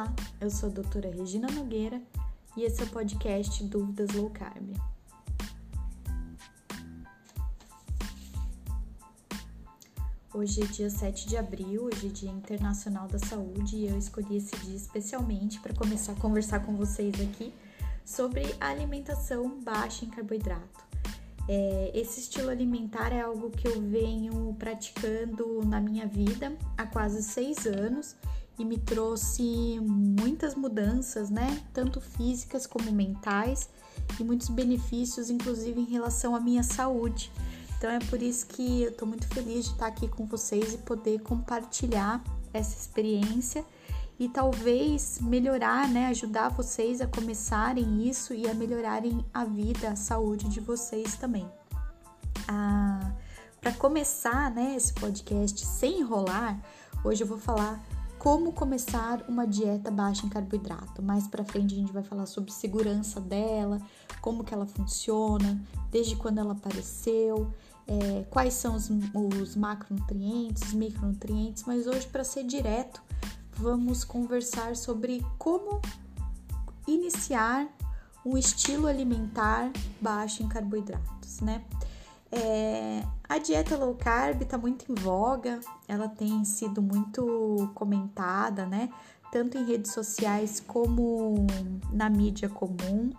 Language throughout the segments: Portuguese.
Olá, eu sou a doutora Regina Nogueira e esse é o podcast Dúvidas Low Carb. Hoje é dia 7 de abril, hoje é Dia Internacional da Saúde e eu escolhi esse dia especialmente para começar a conversar com vocês aqui sobre a alimentação baixa em carboidrato. É, esse estilo alimentar é algo que eu venho praticando na minha vida há quase seis anos e me trouxe muitas mudanças, né? Tanto físicas como mentais e muitos benefícios, inclusive em relação à minha saúde. Então é por isso que eu estou muito feliz de estar aqui com vocês e poder compartilhar essa experiência e talvez melhorar, né, ajudar vocês a começarem isso e a melhorarem a vida, a saúde de vocês também. Ah, Para começar, né, esse podcast sem enrolar, hoje eu vou falar como começar uma dieta baixa em carboidrato. Mais para frente a gente vai falar sobre segurança dela, como que ela funciona, desde quando ela apareceu, é, quais são os, os macronutrientes, os micronutrientes, mas hoje para ser direto, vamos conversar sobre como iniciar um estilo alimentar baixo em carboidratos, né? É, a dieta low carb está muito em voga, ela tem sido muito comentada, né? Tanto em redes sociais como na mídia comum.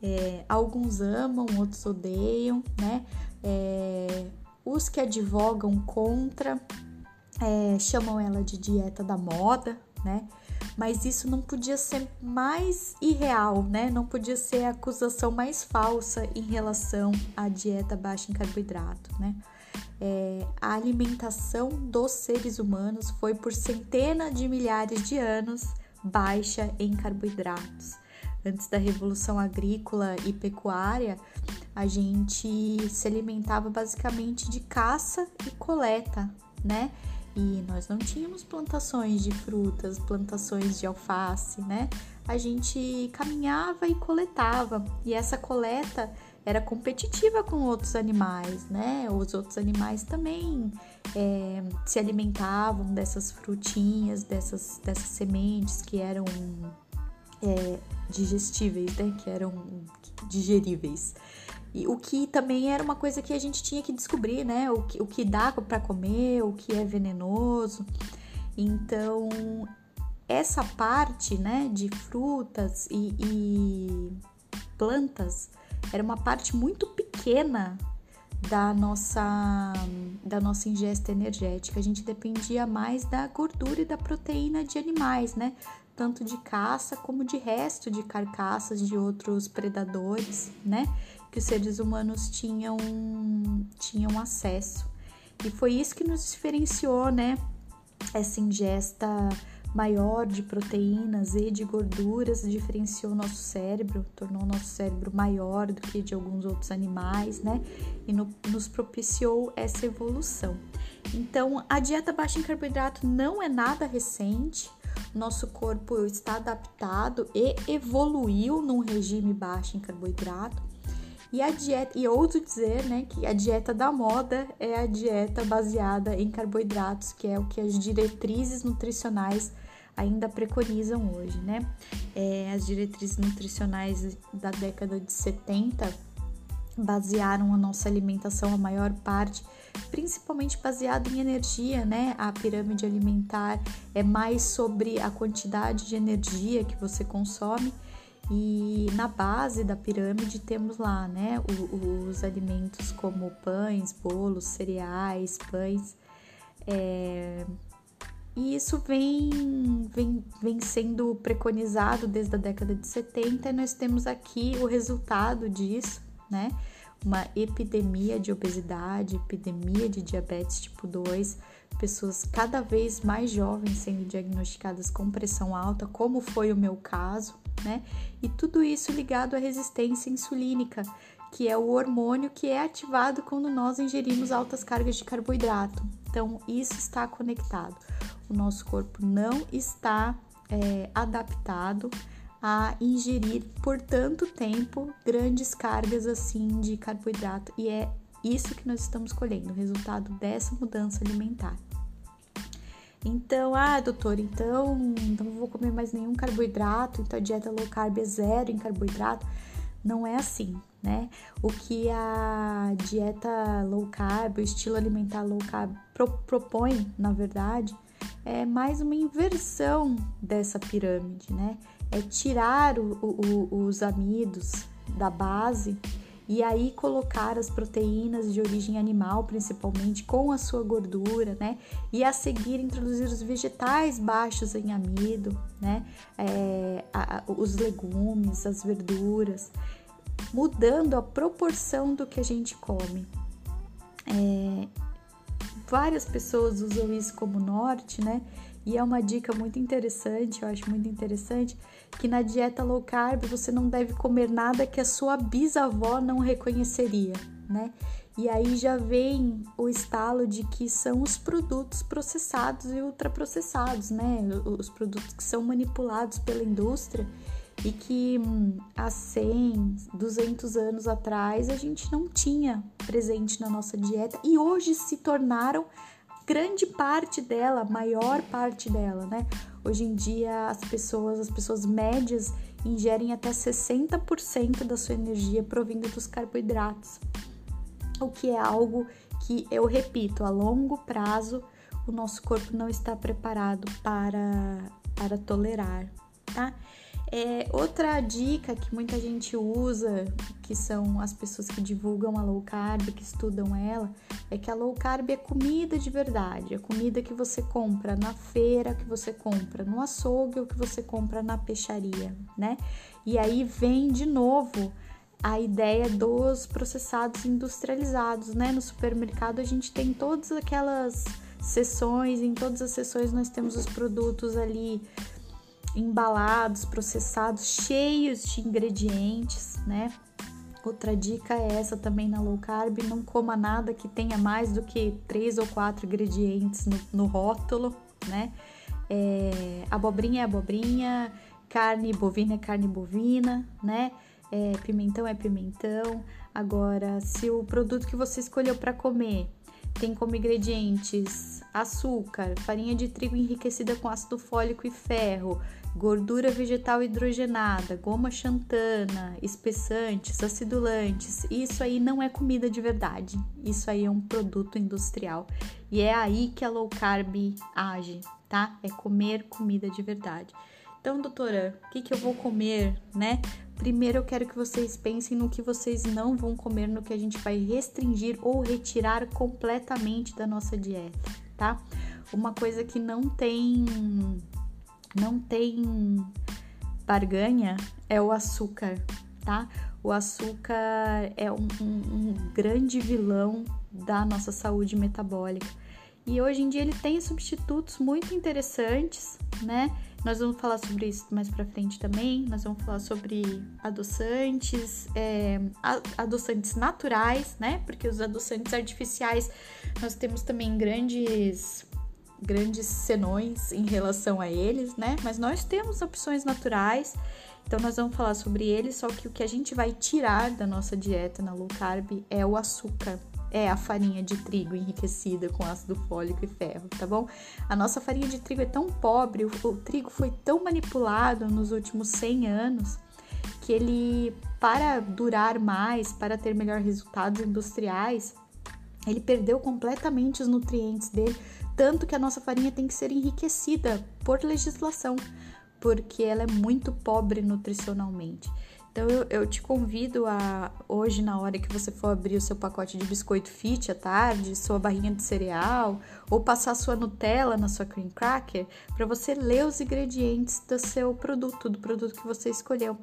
É, alguns amam, outros odeiam, né? É, os que advogam contra é, chamam ela de dieta da moda, né? Mas isso não podia ser mais irreal, né? Não podia ser a acusação mais falsa em relação à dieta baixa em carboidrato, né? É, a alimentação dos seres humanos foi por centenas de milhares de anos baixa em carboidratos. Antes da revolução agrícola e pecuária, a gente se alimentava basicamente de caça e coleta, né? E nós não tínhamos plantações de frutas, plantações de alface, né? A gente caminhava e coletava, e essa coleta era competitiva com outros animais, né? Os outros animais também é, se alimentavam dessas frutinhas, dessas, dessas sementes que eram é, digestíveis, né? Que eram digeríveis. E o que também era uma coisa que a gente tinha que descobrir, né? O que, o que dá para comer, o que é venenoso. Então, essa parte, né, de frutas e, e plantas era uma parte muito pequena da nossa da nossa ingesta energética. A gente dependia mais da gordura e da proteína de animais, né? Tanto de caça como de resto de carcaças de outros predadores, né? que os seres humanos tinham, tinham acesso. E foi isso que nos diferenciou, né? Essa ingesta maior de proteínas e de gorduras diferenciou nosso cérebro, tornou nosso cérebro maior do que de alguns outros animais, né? E no, nos propiciou essa evolução. Então, a dieta baixa em carboidrato não é nada recente. Nosso corpo está adaptado e evoluiu num regime baixo em carboidrato. E a dieta, e ouso dizer, né, que a dieta da moda é a dieta baseada em carboidratos, que é o que as diretrizes nutricionais ainda preconizam hoje, né? É, as diretrizes nutricionais da década de 70 basearam a nossa alimentação, a maior parte, principalmente baseada em energia, né? A pirâmide alimentar é mais sobre a quantidade de energia que você consome e na base da pirâmide temos lá, né, os, os alimentos como pães, bolos, cereais, pães. É, e isso vem, vem, vem sendo preconizado desde a década de 70 e nós temos aqui o resultado disso, né? Uma epidemia de obesidade, epidemia de diabetes tipo 2, pessoas cada vez mais jovens sendo diagnosticadas com pressão alta, como foi o meu caso, né? E tudo isso ligado à resistência insulínica, que é o hormônio que é ativado quando nós ingerimos altas cargas de carboidrato. Então, isso está conectado. O nosso corpo não está é, adaptado a ingerir por tanto tempo grandes cargas assim de carboidrato e é isso que nós estamos colhendo, o resultado dessa mudança alimentar. Então, ah, doutor, então não vou comer mais nenhum carboidrato, então a dieta low carb é zero em carboidrato. Não é assim, né? O que a dieta low carb, o estilo alimentar low carb pro, propõe, na verdade, é mais uma inversão dessa pirâmide, né? É tirar o, o, os amidos da base e aí colocar as proteínas de origem animal, principalmente com a sua gordura, né? E a seguir introduzir os vegetais baixos em amido, né? É, a, os legumes, as verduras, mudando a proporção do que a gente come. É, várias pessoas usam isso como norte, né? E é uma dica muito interessante, eu acho muito interessante, que na dieta low carb você não deve comer nada que a sua bisavó não reconheceria, né? E aí já vem o estalo de que são os produtos processados e ultraprocessados, né? Os produtos que são manipulados pela indústria e que hum, há 100, 200 anos atrás a gente não tinha presente na nossa dieta e hoje se tornaram grande parte dela, maior parte dela, né? Hoje em dia as pessoas, as pessoas médias ingerem até 60% da sua energia provinda dos carboidratos. O que é algo que eu repito, a longo prazo o nosso corpo não está preparado para para tolerar, tá? É, outra dica que muita gente usa, que são as pessoas que divulgam a low carb, que estudam ela, é que a low carb é comida de verdade, é comida que você compra na feira, que você compra no açougue ou que você compra na peixaria, né? E aí vem de novo a ideia dos processados industrializados, né? No supermercado a gente tem todas aquelas seções, em todas as seções nós temos os produtos ali embalados, processados, cheios de ingredientes, né? Outra dica é essa também na low carb: não coma nada que tenha mais do que três ou quatro ingredientes no, no rótulo, né? É, abobrinha é abobrinha, carne bovina é carne bovina, né? É, pimentão é pimentão. Agora, se o produto que você escolheu para comer tem como ingredientes açúcar, farinha de trigo enriquecida com ácido fólico e ferro, gordura vegetal hidrogenada, goma xantana, espessantes, acidulantes. Isso aí não é comida de verdade. Isso aí é um produto industrial. E é aí que a low carb age, tá? É comer comida de verdade. Então, doutora, o que, que eu vou comer, né? Primeiro eu quero que vocês pensem no que vocês não vão comer, no que a gente vai restringir ou retirar completamente da nossa dieta, tá? Uma coisa que não tem não tem barganha é o açúcar, tá? O açúcar é um, um, um grande vilão da nossa saúde metabólica. E hoje em dia ele tem substitutos muito interessantes, né? Nós vamos falar sobre isso mais para frente também. Nós vamos falar sobre adoçantes, é, adoçantes naturais, né? Porque os adoçantes artificiais nós temos também grandes grandes senões em relação a eles, né? Mas nós temos opções naturais, então nós vamos falar sobre eles, só que o que a gente vai tirar da nossa dieta na low carb é o açúcar, é a farinha de trigo enriquecida com ácido fólico e ferro, tá bom? A nossa farinha de trigo é tão pobre, o, o trigo foi tão manipulado nos últimos 100 anos que ele, para durar mais, para ter melhores resultados industriais, ele perdeu completamente os nutrientes dele tanto que a nossa farinha tem que ser enriquecida por legislação, porque ela é muito pobre nutricionalmente. Então eu, eu, te convido a hoje, na hora que você for abrir o seu pacote de biscoito fit à tarde, sua barrinha de cereal, ou passar sua Nutella na sua cream cracker, para você ler os ingredientes do seu produto, do produto que você escolheu.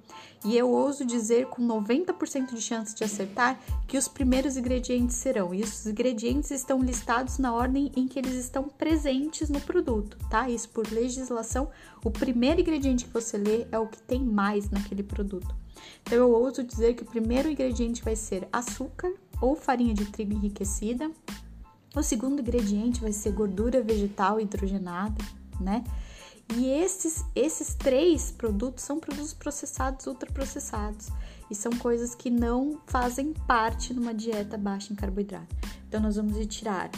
E eu ouso dizer com 90% de chance de acertar que os primeiros ingredientes serão. E os ingredientes estão listados na ordem em que eles estão presentes no produto, tá? Isso por legislação, o primeiro ingrediente que você lê é o que tem mais naquele produto. Então eu ouso dizer que o primeiro ingrediente vai ser açúcar ou farinha de trigo enriquecida. O segundo ingrediente vai ser gordura vegetal hidrogenada, né? E esses, esses três produtos são produtos processados, ultraprocessados. E são coisas que não fazem parte numa dieta baixa em carboidrato. Então, nós vamos retirar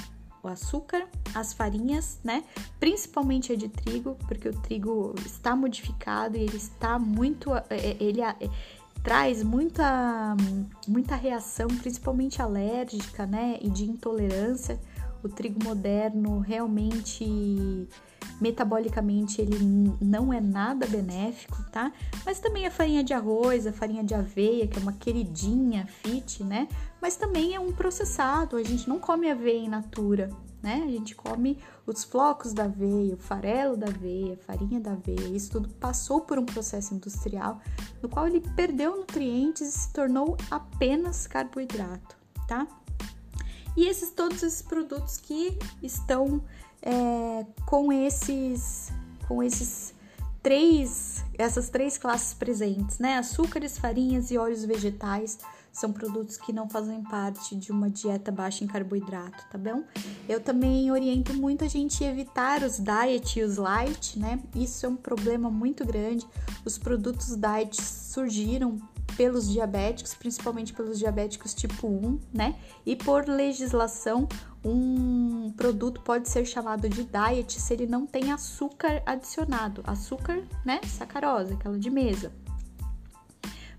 o açúcar, as farinhas, né? Principalmente a de trigo, porque o trigo está modificado e ele está muito. É, é, ele traz muita, muita reação, principalmente alérgica, né? E de intolerância. O trigo moderno realmente metabolicamente ele não é nada benéfico, tá? Mas também a farinha de arroz, a farinha de aveia, que é uma queridinha fit, né? Mas também é um processado, a gente não come aveia in natura, né? A gente come os flocos da aveia, o farelo da aveia, a farinha da aveia. Isso tudo passou por um processo industrial no qual ele perdeu nutrientes e se tornou apenas carboidrato, tá? E esses todos esses produtos que estão é, com esses com esses três essas três classes presentes, né? Açúcares, farinhas e óleos vegetais são produtos que não fazem parte de uma dieta baixa em carboidrato, tá bom? Eu também oriento muito a gente evitar os diet e os light, né? Isso é um problema muito grande. Os produtos diet surgiram pelos diabéticos, principalmente pelos diabéticos tipo 1, né? E por legislação, um produto pode ser chamado de diet se ele não tem açúcar adicionado. Açúcar, né? Sacarose, aquela de mesa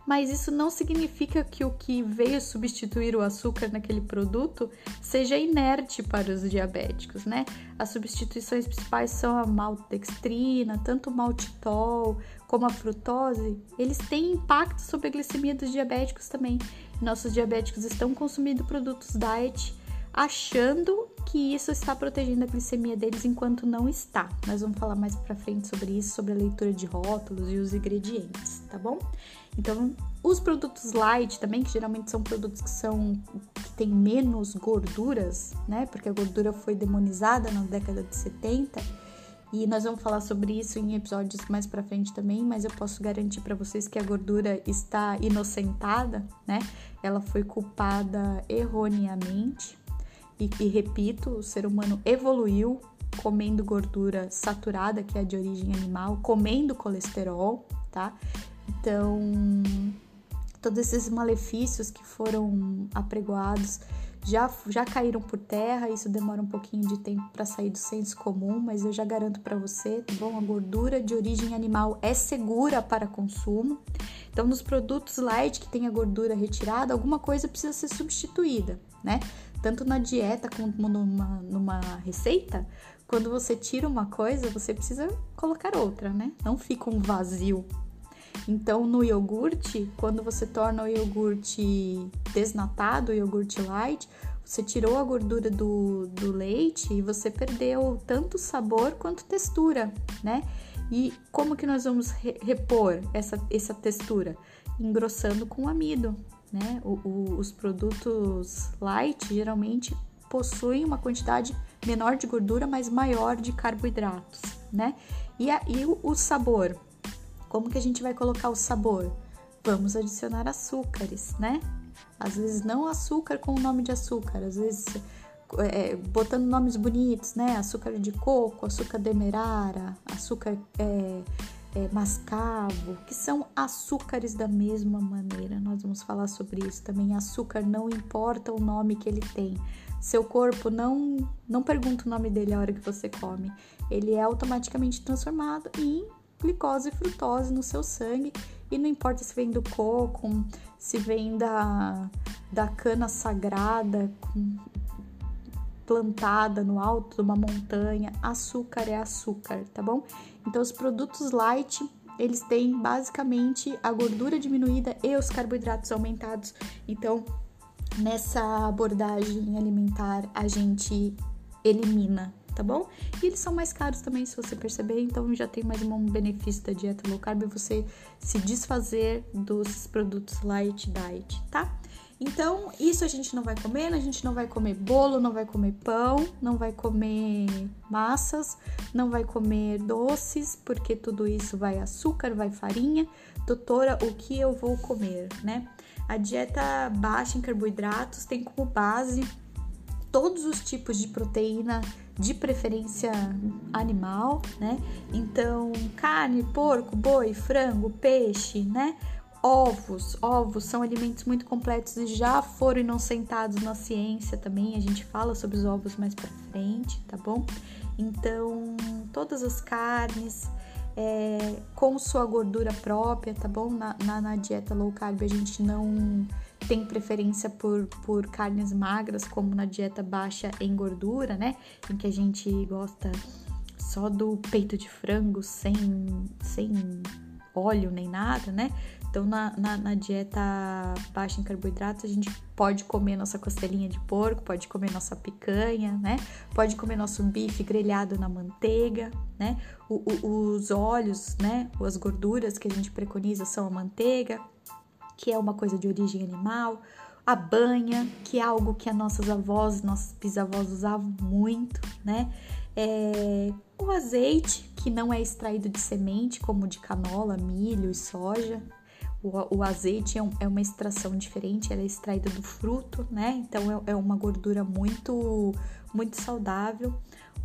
mas isso não significa que o que veio substituir o açúcar naquele produto seja inerte para os diabéticos, né? As substituições principais são a maltodextrina, tanto o maltitol como a frutose, eles têm impacto sobre a glicemia dos diabéticos também. Nossos diabéticos estão consumindo produtos diet achando que isso está protegendo a glicemia deles enquanto não está. Nós vamos falar mais para frente sobre isso, sobre a leitura de rótulos e os ingredientes, tá bom? Então, os produtos light também, que geralmente são produtos que são que têm menos gorduras, né? Porque a gordura foi demonizada na década de 70. E nós vamos falar sobre isso em episódios mais para frente também, mas eu posso garantir para vocês que a gordura está inocentada, né? Ela foi culpada erroneamente. E, e repito, o ser humano evoluiu comendo gordura saturada, que é de origem animal, comendo colesterol, tá? Então, todos esses malefícios que foram apregoados já, já caíram por terra. Isso demora um pouquinho de tempo para sair do senso comum, mas eu já garanto para você, tá bom? A gordura de origem animal é segura para consumo. Então, nos produtos light que tem a gordura retirada, alguma coisa precisa ser substituída, né? Tanto na dieta como numa, numa receita, quando você tira uma coisa, você precisa colocar outra, né? Não fica um vazio então, no iogurte, quando você torna o iogurte desnatado, o iogurte light, você tirou a gordura do, do leite e você perdeu tanto sabor quanto textura, né? E como que nós vamos re repor essa, essa textura? Engrossando com amido, né? O, o, os produtos light geralmente possuem uma quantidade menor de gordura, mas maior de carboidratos, né? E, a, e o, o sabor? Como que a gente vai colocar o sabor? Vamos adicionar açúcares, né? Às vezes não açúcar com o nome de açúcar, às vezes é, botando nomes bonitos, né? Açúcar de coco, açúcar demerara, açúcar é, é, mascavo, que são açúcares da mesma maneira. Nós vamos falar sobre isso também. Açúcar não importa o nome que ele tem. Seu corpo não não pergunta o nome dele a hora que você come. Ele é automaticamente transformado em glicose e frutose no seu sangue e não importa se vem do coco, se vem da, da cana sagrada plantada no alto de uma montanha, açúcar é açúcar, tá bom? Então os produtos light eles têm basicamente a gordura diminuída e os carboidratos aumentados. Então, nessa abordagem alimentar, a gente elimina tá bom? E eles são mais caros também, se você perceber, então já tem mais um benefício da dieta low carb você se desfazer dos produtos light diet, tá? Então, isso a gente não vai comer, a gente não vai comer bolo, não vai comer pão, não vai comer massas, não vai comer doces, porque tudo isso vai açúcar, vai farinha. Doutora, o que eu vou comer, né? A dieta baixa em carboidratos tem como base todos os tipos de proteína de preferência animal, né? Então, carne, porco, boi, frango, peixe, né? Ovos. Ovos são alimentos muito completos e já foram inocentados na ciência também. A gente fala sobre os ovos mais para frente, tá bom? Então, todas as carnes é, com sua gordura própria, tá bom? Na, na, na, dieta low carb a gente não tem preferência por, por carnes magras, como na dieta baixa em gordura, né? Em que a gente gosta só do peito de frango sem, sem óleo nem nada, né? Então, na, na, na, dieta baixa em carboidratos, a gente pode comer nossa costelinha de porco, pode comer nossa picanha, né? Pode comer nosso bife grelhado na manteiga, né? O, o, os óleos, né? As gorduras que a gente preconiza são a manteiga, que é uma coisa de origem animal, a banha, que é algo que as nossas avós, nossos bisavós usavam muito, né? É, o azeite, que não é extraído de semente, como de canola, milho e soja, o, o azeite é, um, é, uma extração diferente, ela é extraída do fruto, né? Então é, é uma gordura muito, muito saudável.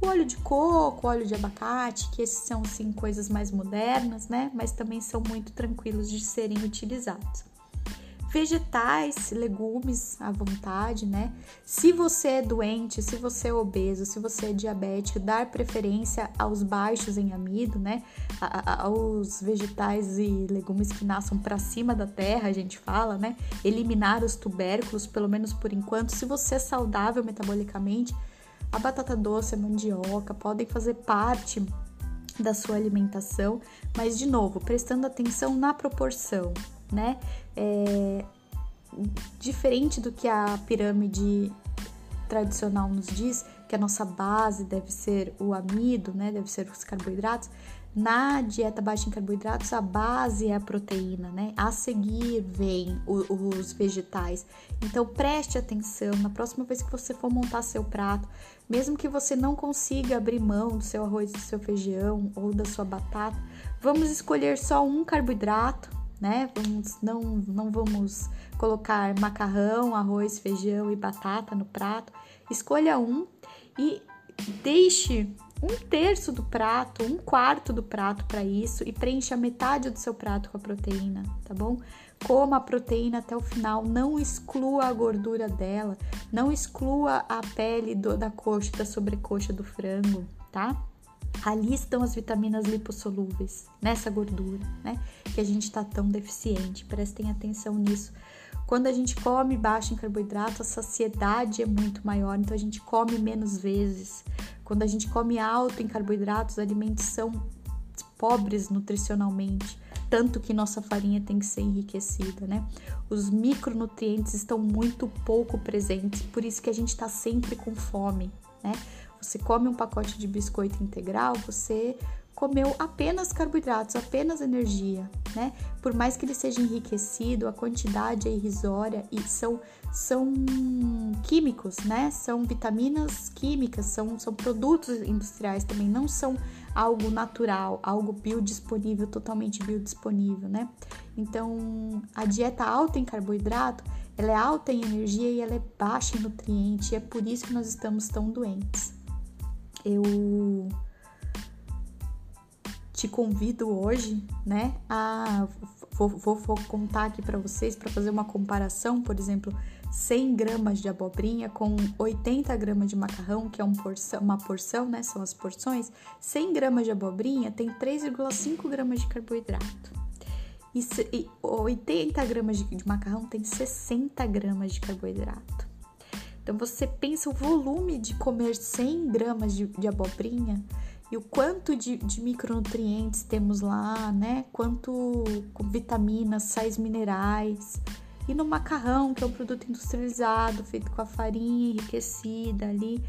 O óleo de coco, óleo de abacate, que esses são sim coisas mais modernas, né? Mas também são muito tranquilos de serem utilizados vegetais, legumes à vontade, né? Se você é doente, se você é obeso, se você é diabético, dar preferência aos baixos em amido, né? A, a, aos vegetais e legumes que nasçam para cima da terra, a gente fala, né? Eliminar os tubérculos, pelo menos por enquanto. Se você é saudável metabolicamente, a batata doce, a mandioca podem fazer parte da sua alimentação, mas de novo, prestando atenção na proporção, né? É, diferente do que a pirâmide tradicional nos diz, que a nossa base deve ser o amido, né? Deve ser os carboidratos. Na dieta baixa em carboidratos, a base é a proteína, né? A seguir vem o, os vegetais. Então preste atenção na próxima vez que você for montar seu prato, mesmo que você não consiga abrir mão do seu arroz, do seu feijão ou da sua batata, vamos escolher só um carboidrato né? Vamos, não, não vamos colocar macarrão, arroz, feijão e batata no prato. Escolha um e deixe um terço do prato, um quarto do prato para isso e preencha metade do seu prato com a proteína, tá bom? Coma a proteína até o final, não exclua a gordura dela, não exclua a pele do, da coxa, da sobrecoxa do frango, tá? Ali estão as vitaminas lipossolúveis, nessa gordura, né? Que a gente está tão deficiente. Prestem atenção nisso. Quando a gente come baixo em carboidrato, a saciedade é muito maior, então a gente come menos vezes. Quando a gente come alto em carboidratos, os alimentos são pobres nutricionalmente, tanto que nossa farinha tem que ser enriquecida, né? Os micronutrientes estão muito pouco presentes, por isso que a gente está sempre com fome, né? Você come um pacote de biscoito integral, você comeu apenas carboidratos, apenas energia, né? Por mais que ele seja enriquecido, a quantidade é irrisória e são, são químicos, né? São vitaminas químicas, são, são produtos industriais também, não são algo natural, algo biodisponível, totalmente biodisponível, né? Então, a dieta alta em carboidrato, ela é alta em energia e ela é baixa em nutriente, e é por isso que nós estamos tão doentes eu te convido hoje, né, a vou, vou, vou contar aqui para vocês para fazer uma comparação, por exemplo, 100 gramas de abobrinha com 80 gramas de macarrão, que é um porção, uma porção, né, são as porções. 100 gramas de abobrinha tem 3,5 gramas de carboidrato. E, 80 gramas de, macarrão tem 60 gramas de carboidrato. Então você pensa o volume de comer 100 gramas de, de abobrinha e o quanto de, de, micronutrientes temos lá, né? Quanto vitaminas, sais minerais. E no macarrão, que é um produto industrializado, feito com a farinha enriquecida ali,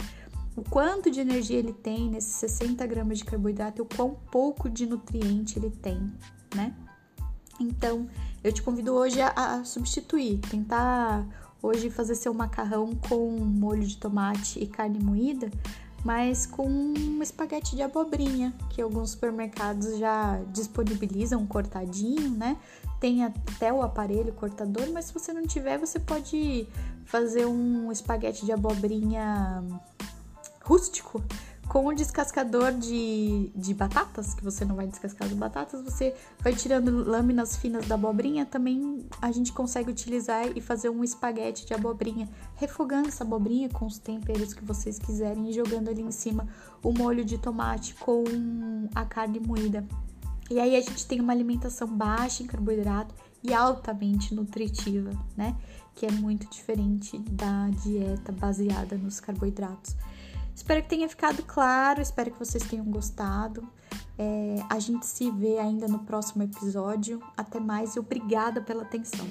o quanto de energia ele tem nesses 60 gramas de carboidrato e o quão pouco de nutriente ele tem, né? Então, eu te convido hoje a, a substituir, tentar hoje fazer seu macarrão com molho de tomate e carne moída, mas com um espaguete de abobrinha, que alguns supermercados já disponibilizam cortadinho, né? Tem até o aparelho cortador, mas se você não tiver, você pode fazer um espaguete de abobrinha rústico Com o descascador de, de batatas, que você não vai descascar as batatas, você vai tirando lâminas finas da abobrinha. Também a gente consegue utilizar e fazer um espaguete de abobrinha, refogando essa abobrinha com os temperos que vocês quiserem e jogando ali em cima o molho de tomate com a carne moída. E aí a gente tem uma alimentação baixa em carboidrato e altamente nutritiva, né? Que é muito diferente da dieta baseada nos carboidratos. Espero que tenha ficado claro, espero que vocês tenham gostado. É, a gente se vê ainda no próximo episódio. Até mais e obrigada pela atenção.